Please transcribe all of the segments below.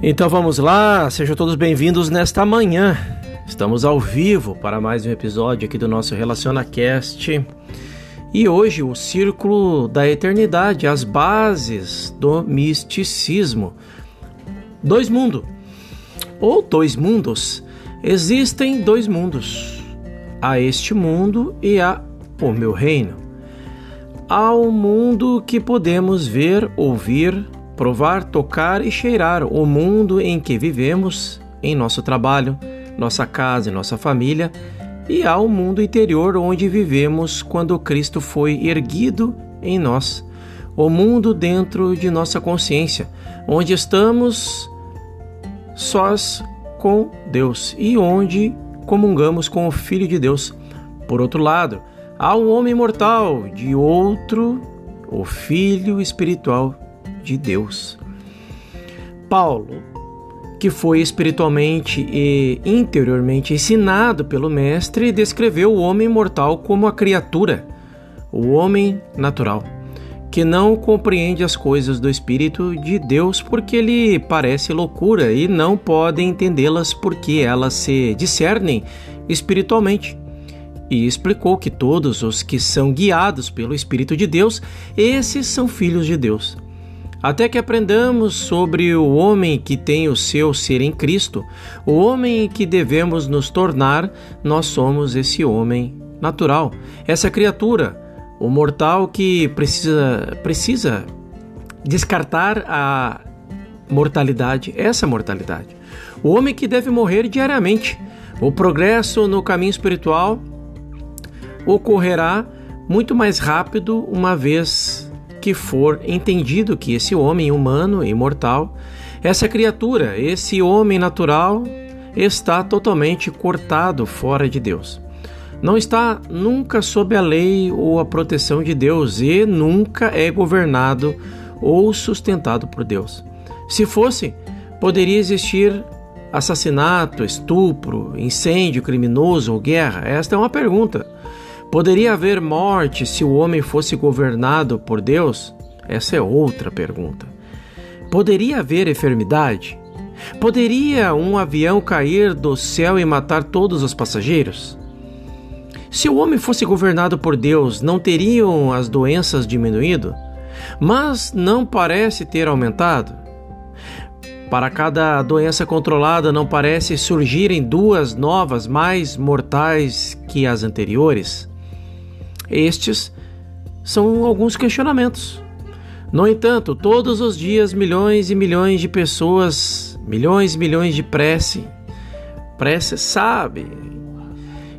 Então vamos lá, sejam todos bem-vindos nesta manhã. Estamos ao vivo para mais um episódio aqui do nosso RelacionaCast. E hoje o Círculo da Eternidade, as bases do misticismo. Dois mundos, ou dois mundos. Existem dois mundos: há este mundo e há o meu reino. Há um mundo que podemos ver, ouvir, provar, tocar e cheirar o mundo em que vivemos, em nosso trabalho, nossa casa e nossa família, e há o mundo interior onde vivemos quando Cristo foi erguido em nós, o mundo dentro de nossa consciência, onde estamos sós com Deus e onde comungamos com o Filho de Deus. Por outro lado, há um homem mortal, de outro, o Filho espiritual de Deus. Paulo, que foi espiritualmente e interiormente ensinado pelo Mestre, descreveu o homem mortal como a criatura, o homem natural, que não compreende as coisas do Espírito de Deus porque lhe parece loucura e não pode entendê-las porque elas se discernem espiritualmente e explicou que todos os que são guiados pelo Espírito de Deus, esses são filhos de Deus até que aprendamos sobre o homem que tem o seu ser em Cristo, o homem que devemos nos tornar, nós somos esse homem natural, essa criatura, o mortal que precisa precisa descartar a mortalidade, essa mortalidade. O homem que deve morrer diariamente. O progresso no caminho espiritual ocorrerá muito mais rápido uma vez que for entendido que esse homem humano e mortal, essa criatura, esse homem natural, está totalmente cortado fora de Deus. Não está nunca sob a lei ou a proteção de Deus e nunca é governado ou sustentado por Deus. Se fosse, poderia existir assassinato, estupro, incêndio criminoso ou guerra? Esta é uma pergunta. Poderia haver morte se o homem fosse governado por Deus? Essa é outra pergunta. Poderia haver enfermidade? Poderia um avião cair do céu e matar todos os passageiros? Se o homem fosse governado por Deus, não teriam as doenças diminuído? Mas não parece ter aumentado. Para cada doença controlada, não parece surgirem duas novas mais mortais que as anteriores? Estes são alguns questionamentos. No entanto, todos os dias milhões e milhões de pessoas, milhões e milhões de prece, prece sabe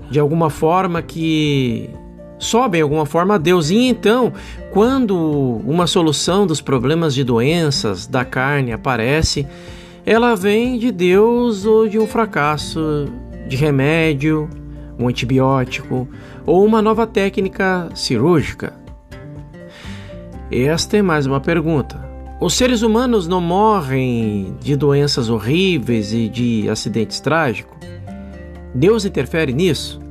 de alguma forma que sobem de alguma forma a Deus. E então, quando uma solução dos problemas de doenças da carne aparece, ela vem de Deus ou de um fracasso de remédio, um antibiótico ou uma nova técnica cirúrgica? Esta é mais uma pergunta. Os seres humanos não morrem de doenças horríveis e de acidentes trágicos? Deus interfere nisso?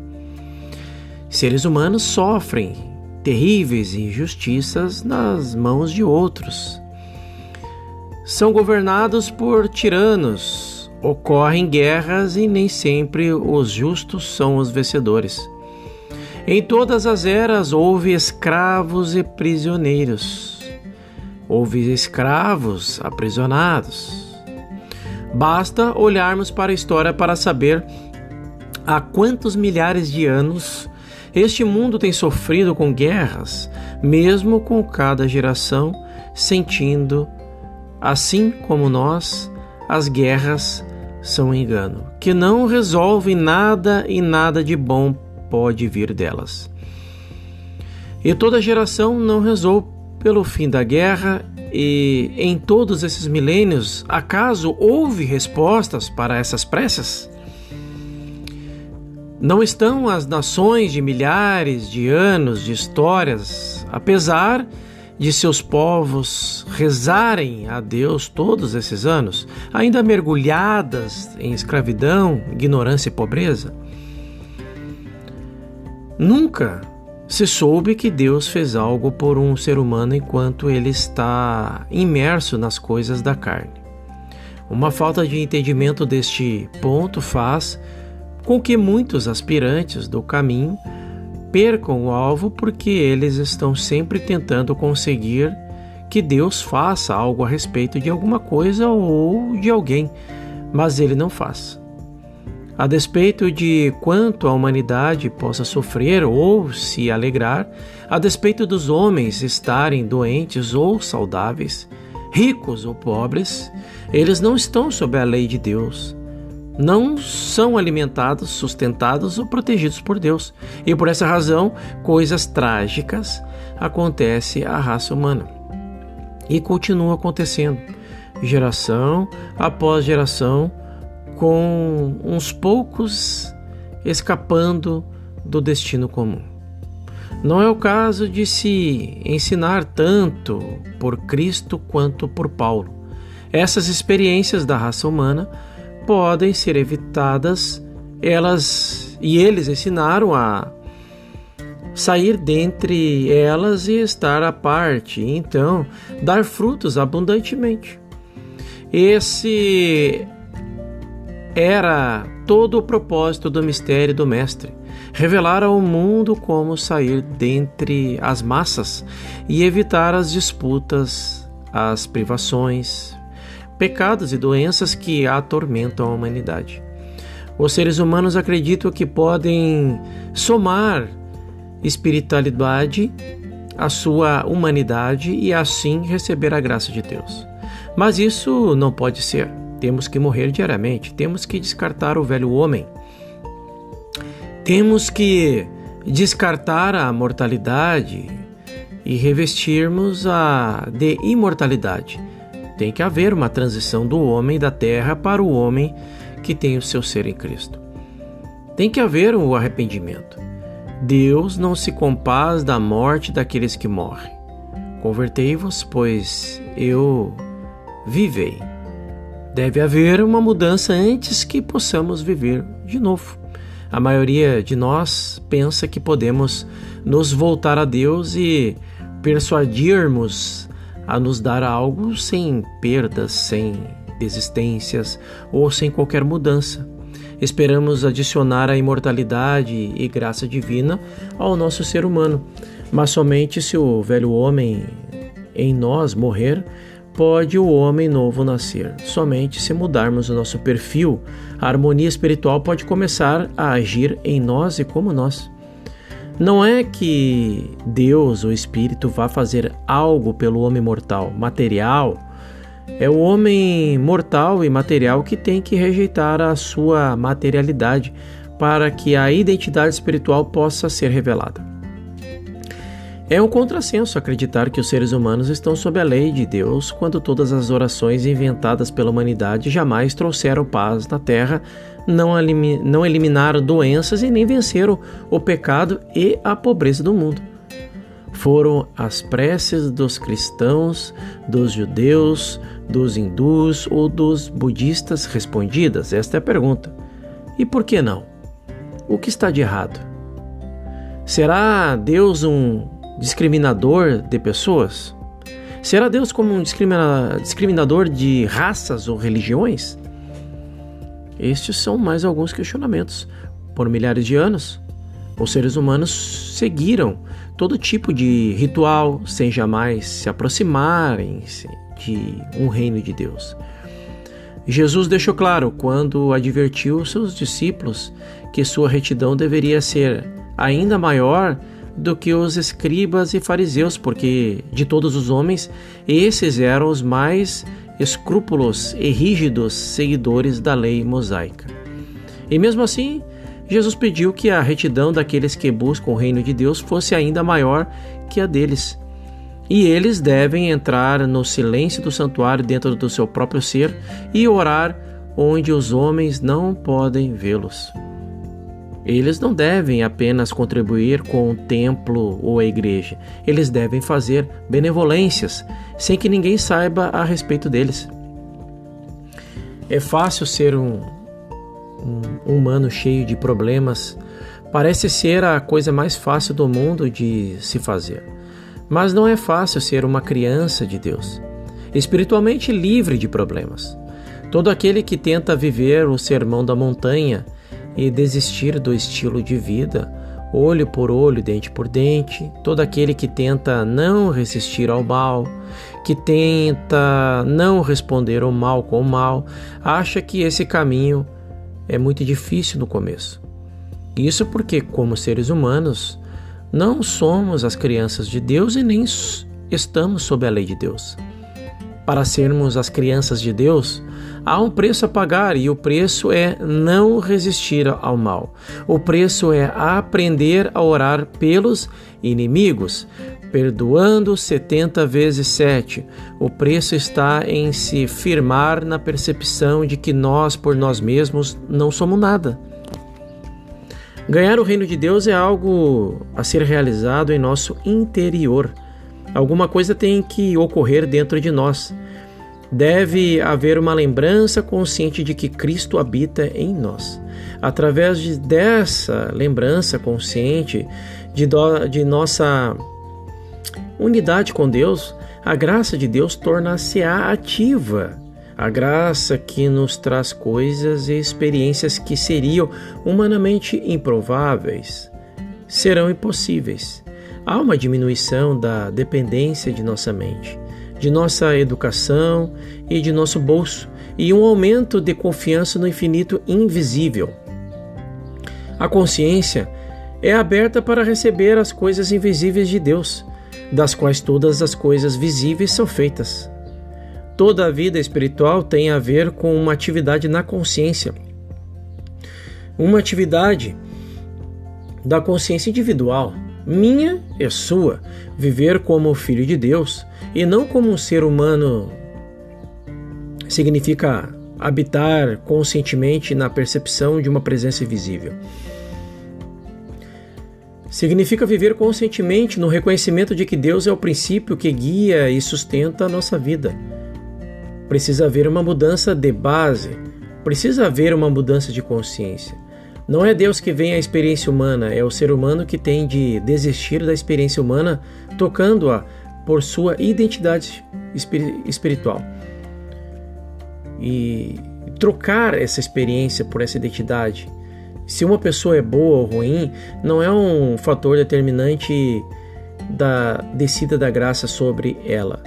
Seres humanos sofrem terríveis injustiças nas mãos de outros. São governados por tiranos Ocorrem guerras e nem sempre os justos são os vencedores. Em todas as eras houve escravos e prisioneiros. Houve escravos aprisionados. Basta olharmos para a história para saber há quantos milhares de anos este mundo tem sofrido com guerras, mesmo com cada geração sentindo, assim como nós, as guerras são um engano, que não resolvem nada e nada de bom pode vir delas. E toda geração não rezou pelo fim da guerra, e em todos esses milênios, acaso houve respostas para essas preces? Não estão as nações de milhares de anos de histórias, apesar de de seus povos rezarem a Deus todos esses anos, ainda mergulhadas em escravidão, ignorância e pobreza? Nunca se soube que Deus fez algo por um ser humano enquanto ele está imerso nas coisas da carne. Uma falta de entendimento deste ponto faz com que muitos aspirantes do caminho percam o alvo porque eles estão sempre tentando conseguir que Deus faça algo a respeito de alguma coisa ou de alguém, mas ele não faz. A despeito de quanto a humanidade possa sofrer ou se alegrar, a despeito dos homens estarem doentes ou saudáveis, ricos ou pobres, eles não estão sob a lei de Deus. Não são alimentados, sustentados ou protegidos por Deus. E por essa razão, coisas trágicas acontecem à raça humana. E continua acontecendo, geração após geração com uns poucos escapando do destino comum. Não é o caso de se ensinar tanto por Cristo quanto por Paulo. Essas experiências da raça humana podem ser evitadas, elas e eles ensinaram a sair dentre elas e estar à parte, então dar frutos abundantemente. Esse era todo o propósito do mistério do Mestre revelar ao mundo como sair dentre as massas e evitar as disputas, as privações, pecados e doenças que atormentam a humanidade. Os seres humanos acreditam que podem somar espiritualidade à sua humanidade e assim receber a graça de Deus. Mas isso não pode ser. Temos que morrer diariamente, temos que descartar o velho homem. Temos que descartar a mortalidade e revestirmos a de imortalidade. Tem que haver uma transição do homem da terra para o homem que tem o seu ser em Cristo. Tem que haver o um arrependimento. Deus não se compaz da morte daqueles que morrem. Convertei-vos, pois eu vivei. Deve haver uma mudança antes que possamos viver de novo. A maioria de nós pensa que podemos nos voltar a Deus e persuadirmos a nos dar algo sem perdas, sem desistências ou sem qualquer mudança. Esperamos adicionar a imortalidade e graça divina ao nosso ser humano, mas somente se o velho homem em nós morrer pode o homem novo nascer. Somente se mudarmos o nosso perfil, a harmonia espiritual pode começar a agir em nós e como nós. Não é que Deus, o Espírito, vá fazer algo pelo homem mortal, material. É o homem mortal e material que tem que rejeitar a sua materialidade para que a identidade espiritual possa ser revelada. É um contrassenso acreditar que os seres humanos estão sob a lei de Deus quando todas as orações inventadas pela humanidade jamais trouxeram paz na terra, não, não eliminaram doenças e nem venceram o pecado e a pobreza do mundo. Foram as preces dos cristãos, dos judeus, dos hindus ou dos budistas respondidas? Esta é a pergunta. E por que não? O que está de errado? Será Deus um discriminador de pessoas? Será Deus como um discriminador de raças ou religiões? Estes são mais alguns questionamentos. Por milhares de anos, os seres humanos seguiram todo tipo de ritual sem jamais se aproximarem de um reino de Deus. Jesus deixou claro quando advertiu seus discípulos que sua retidão deveria ser ainda maior do que os escribas e fariseus, porque de todos os homens, esses eram os mais escrúpulos e rígidos seguidores da lei mosaica. E mesmo assim, Jesus pediu que a retidão daqueles que buscam o reino de Deus fosse ainda maior que a deles. E eles devem entrar no silêncio do santuário dentro do seu próprio ser e orar onde os homens não podem vê-los. Eles não devem apenas contribuir com o templo ou a igreja, eles devem fazer benevolências sem que ninguém saiba a respeito deles. É fácil ser um, um humano cheio de problemas, parece ser a coisa mais fácil do mundo de se fazer. Mas não é fácil ser uma criança de Deus, espiritualmente livre de problemas. Todo aquele que tenta viver o sermão da montanha e desistir do estilo de vida, olho por olho, dente por dente, todo aquele que tenta não resistir ao mal, que tenta não responder ao mal com o mal, acha que esse caminho é muito difícil no começo. Isso porque, como seres humanos, não somos as crianças de Deus e nem estamos sob a lei de Deus. Para sermos as crianças de Deus, há um preço a pagar e o preço é não resistir ao mal. O preço é aprender a orar pelos inimigos, perdoando 70 vezes 7. O preço está em se firmar na percepção de que nós, por nós mesmos, não somos nada. Ganhar o reino de Deus é algo a ser realizado em nosso interior. Alguma coisa tem que ocorrer dentro de nós. Deve haver uma lembrança consciente de que Cristo habita em nós. Através de, dessa lembrança consciente de, do, de nossa unidade com Deus, a graça de Deus torna-se ativa a graça que nos traz coisas e experiências que seriam humanamente improváveis serão impossíveis. Há uma diminuição da dependência de nossa mente, de nossa educação e de nosso bolso, e um aumento de confiança no infinito invisível. A consciência é aberta para receber as coisas invisíveis de Deus, das quais todas as coisas visíveis são feitas. Toda a vida espiritual tem a ver com uma atividade na consciência. Uma atividade da consciência individual, minha e sua, viver como filho de Deus e não como um ser humano significa habitar conscientemente na percepção de uma presença invisível. Significa viver conscientemente no reconhecimento de que Deus é o princípio que guia e sustenta a nossa vida. Precisa haver uma mudança de base, precisa haver uma mudança de consciência. Não é Deus que vem à experiência humana, é o ser humano que tem de desistir da experiência humana, tocando-a por sua identidade espiritual. E trocar essa experiência por essa identidade. Se uma pessoa é boa ou ruim, não é um fator determinante da descida da graça sobre ela.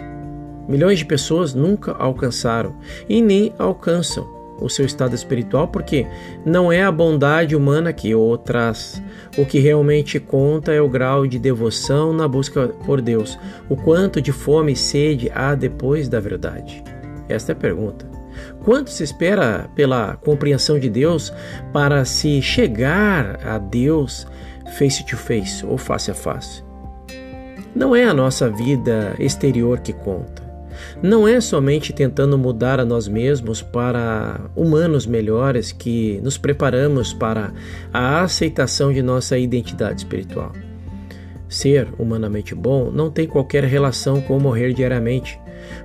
Milhões de pessoas nunca alcançaram e nem alcançam o seu estado espiritual porque não é a bondade humana que o traz. O que realmente conta é o grau de devoção na busca por Deus, o quanto de fome e sede há depois da verdade. Esta é a pergunta. Quanto se espera pela compreensão de Deus para se chegar a Deus face to face ou face a face? Não é a nossa vida exterior que conta não é somente tentando mudar a nós mesmos para humanos melhores que nos preparamos para a aceitação de nossa identidade espiritual. Ser humanamente bom não tem qualquer relação com morrer diariamente.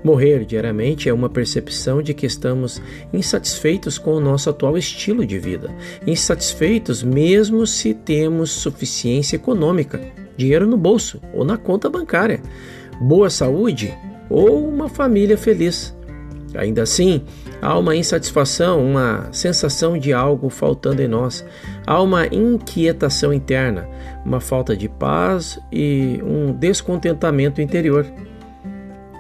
Morrer diariamente é uma percepção de que estamos insatisfeitos com o nosso atual estilo de vida, insatisfeitos mesmo se temos suficiência econômica, dinheiro no bolso ou na conta bancária, boa saúde ou uma família feliz. Ainda assim, há uma insatisfação, uma sensação de algo faltando em nós, há uma inquietação interna, uma falta de paz e um descontentamento interior.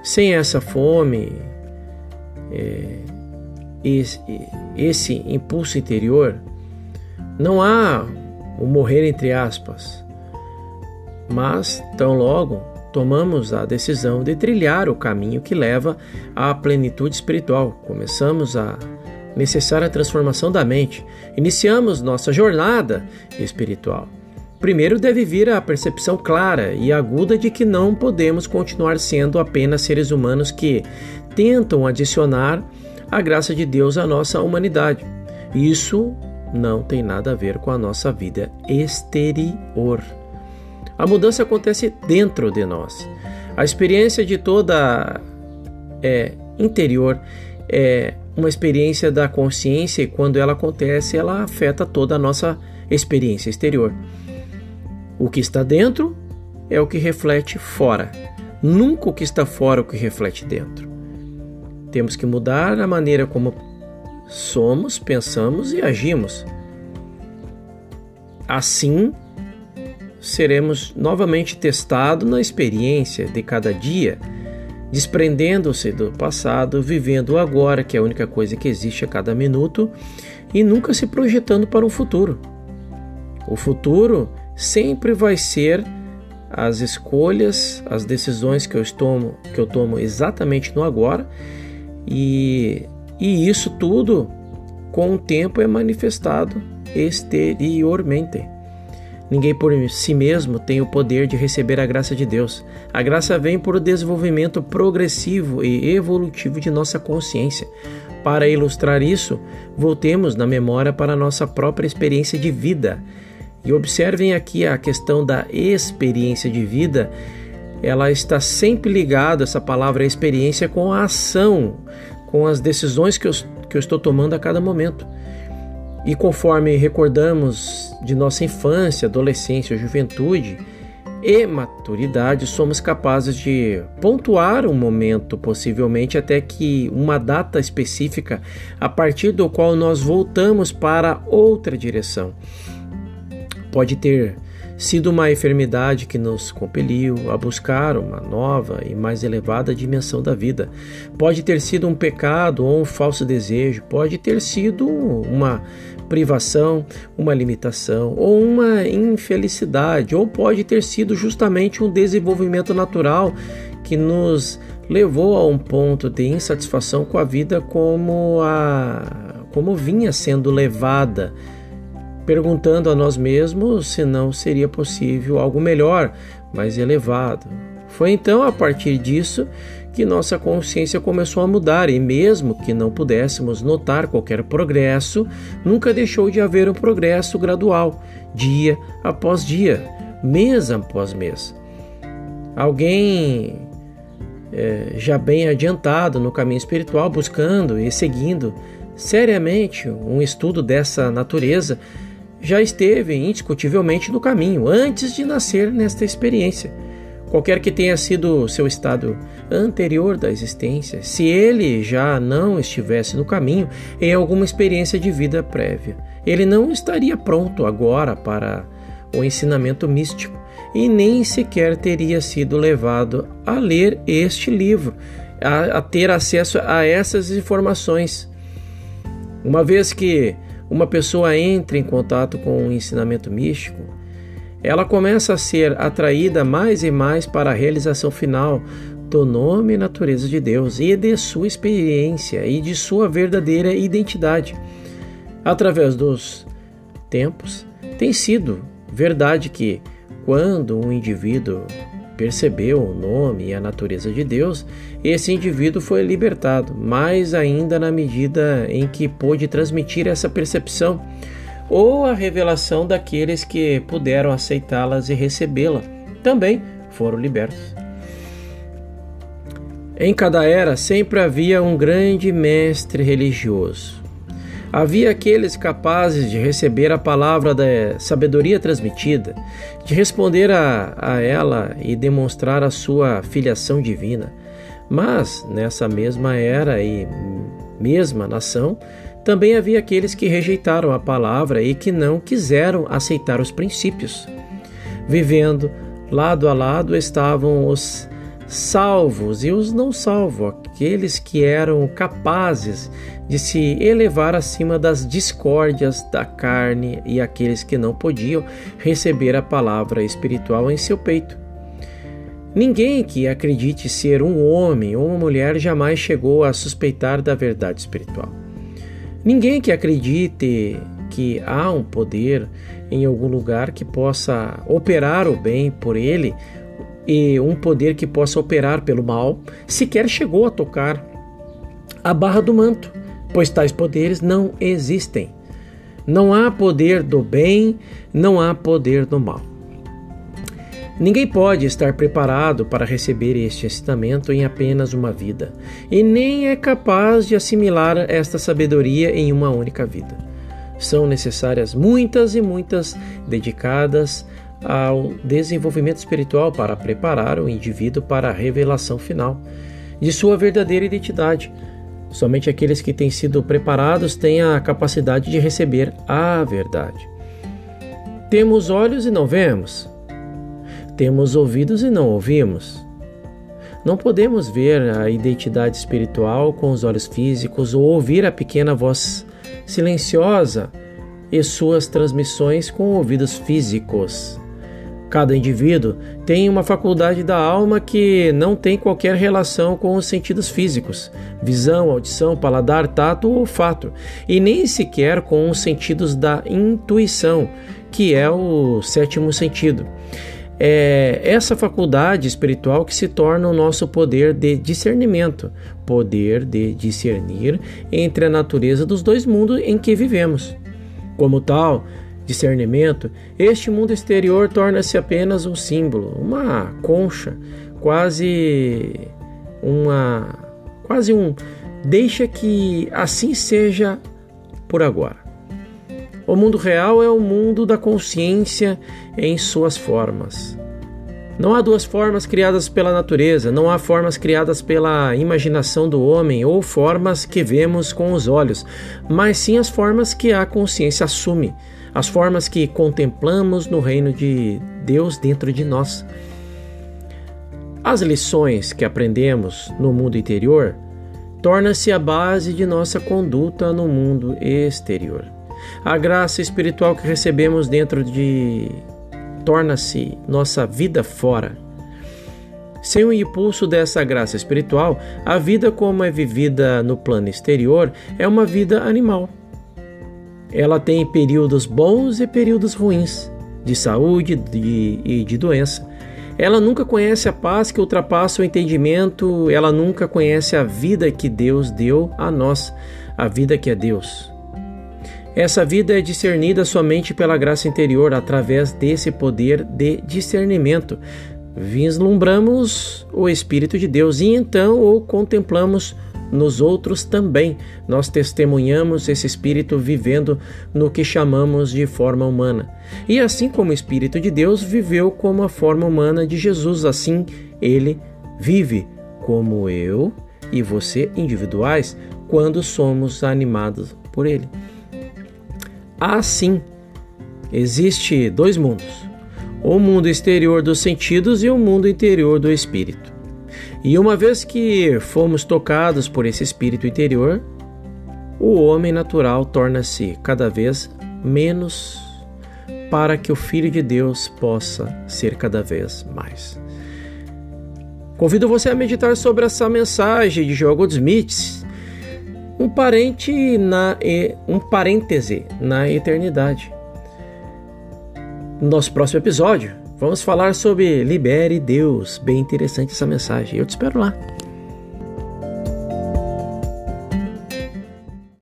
Sem essa fome, é, esse, impulso interior, não há o morrer entre aspas, mas tão logo tomamos a decisão de trilhar o caminho que leva à plenitude espiritual. Começamos a necessária transformação da mente. Iniciamos nossa jornada espiritual. Primeiro deve vir a percepção clara e aguda de que não podemos continuar sendo apenas seres humanos que tentam adicionar a graça de Deus à nossa humanidade. Isso não tem nada a ver com a nossa vida exterior. A mudança acontece dentro de nós. A experiência de toda é, interior é uma experiência da consciência e quando ela acontece, ela afeta toda a nossa experiência exterior. O que está dentro é o que reflete fora. Nunca o que está fora é o que reflete dentro. Temos que mudar a maneira como somos, pensamos e agimos. Assim, seremos novamente testados na experiência de cada dia, desprendendo-se do passado, vivendo o agora, que é a única coisa que existe a cada minuto, e nunca se projetando para um futuro. O futuro sempre vai ser as escolhas, as decisões que eu tomo, que eu tomo exatamente no agora, e, e isso tudo com o tempo é manifestado exteriormente. Ninguém por si mesmo tem o poder de receber a graça de Deus. A graça vem por o desenvolvimento progressivo e evolutivo de nossa consciência. Para ilustrar isso, voltemos na memória para a nossa própria experiência de vida. E observem aqui a questão da experiência de vida. Ela está sempre ligada, essa palavra experiência, com a ação, com as decisões que eu, que eu estou tomando a cada momento. E conforme recordamos de nossa infância, adolescência, juventude e maturidade, somos capazes de pontuar um momento, possivelmente até que uma data específica, a partir do qual nós voltamos para outra direção. Pode ter sido uma enfermidade que nos compeliu a buscar uma nova e mais elevada dimensão da vida. Pode ter sido um pecado ou um falso desejo, pode ter sido uma privação, uma limitação ou uma infelicidade, ou pode ter sido justamente um desenvolvimento natural que nos levou a um ponto de insatisfação com a vida como a como vinha sendo levada, perguntando a nós mesmos se não seria possível algo melhor, mais elevado. Foi então a partir disso que nossa consciência começou a mudar e, mesmo que não pudéssemos notar qualquer progresso, nunca deixou de haver um progresso gradual, dia após dia, mês após mês. Alguém é, já bem adiantado no caminho espiritual, buscando e seguindo seriamente um estudo dessa natureza, já esteve indiscutivelmente no caminho antes de nascer nesta experiência qualquer que tenha sido seu estado anterior da existência, se ele já não estivesse no caminho em alguma experiência de vida prévia, ele não estaria pronto agora para o ensinamento místico e nem sequer teria sido levado a ler este livro, a, a ter acesso a essas informações. Uma vez que uma pessoa entra em contato com o ensinamento místico, ela começa a ser atraída mais e mais para a realização final do nome e natureza de Deus e de sua experiência e de sua verdadeira identidade. Através dos tempos, tem sido verdade que, quando um indivíduo percebeu o nome e a natureza de Deus, esse indivíduo foi libertado, mais ainda na medida em que pôde transmitir essa percepção ou a revelação daqueles que puderam aceitá-las e recebê-la, também foram libertos. Em cada era sempre havia um grande mestre religioso. Havia aqueles capazes de receber a palavra da sabedoria transmitida, de responder a, a ela e demonstrar a sua filiação divina. Mas, nessa mesma era e mesma nação, também havia aqueles que rejeitaram a palavra e que não quiseram aceitar os princípios. Vivendo lado a lado estavam os salvos e os não salvos, aqueles que eram capazes de se elevar acima das discórdias da carne e aqueles que não podiam receber a palavra espiritual em seu peito. Ninguém que acredite ser um homem ou uma mulher jamais chegou a suspeitar da verdade espiritual. Ninguém que acredite que há um poder em algum lugar que possa operar o bem por ele e um poder que possa operar pelo mal, sequer chegou a tocar a barra do manto, pois tais poderes não existem. Não há poder do bem, não há poder do mal. Ninguém pode estar preparado para receber este ensinamento em apenas uma vida, e nem é capaz de assimilar esta sabedoria em uma única vida. São necessárias muitas e muitas dedicadas ao desenvolvimento espiritual para preparar o indivíduo para a revelação final de sua verdadeira identidade. Somente aqueles que têm sido preparados têm a capacidade de receber a verdade. Temos olhos e não vemos. Temos ouvidos e não ouvimos. Não podemos ver a identidade espiritual com os olhos físicos ou ouvir a pequena voz silenciosa e suas transmissões com ouvidos físicos. Cada indivíduo tem uma faculdade da alma que não tem qualquer relação com os sentidos físicos, visão, audição, paladar, tato ou olfato, e nem sequer com os sentidos da intuição, que é o sétimo sentido. É essa faculdade espiritual que se torna o nosso poder de discernimento, poder de discernir entre a natureza dos dois mundos em que vivemos. Como tal, discernimento, este mundo exterior torna-se apenas um símbolo, uma concha, quase uma quase um deixa que assim seja por agora. O mundo real é o mundo da consciência em suas formas. Não há duas formas criadas pela natureza, não há formas criadas pela imaginação do homem ou formas que vemos com os olhos, mas sim as formas que a consciência assume, as formas que contemplamos no reino de Deus dentro de nós. As lições que aprendemos no mundo interior tornam-se a base de nossa conduta no mundo exterior. A graça espiritual que recebemos dentro de torna-se nossa vida fora. Sem o impulso dessa graça espiritual, a vida como é vivida no plano exterior é uma vida animal. Ela tem períodos bons e períodos ruins, de saúde e de doença. Ela nunca conhece a paz que ultrapassa o entendimento, ela nunca conhece a vida que Deus deu a nós, a vida que é Deus. Essa vida é discernida somente pela graça interior, através desse poder de discernimento. Vislumbramos o Espírito de Deus e então o contemplamos nos outros também. Nós testemunhamos esse Espírito vivendo no que chamamos de forma humana. E assim como o Espírito de Deus viveu como a forma humana de Jesus, assim ele vive como eu e você individuais quando somos animados por ele. Assim, existe dois mundos: o mundo exterior dos sentidos e o mundo interior do espírito. E uma vez que fomos tocados por esse espírito interior, o homem natural torna-se cada vez menos para que o Filho de Deus possa ser cada vez mais. Convido você a meditar sobre essa mensagem de Joel Goldsmith, um parente na um parêntese na eternidade. No nosso próximo episódio, Vamos falar sobre Libere Deus. Bem interessante essa mensagem. Eu te espero lá.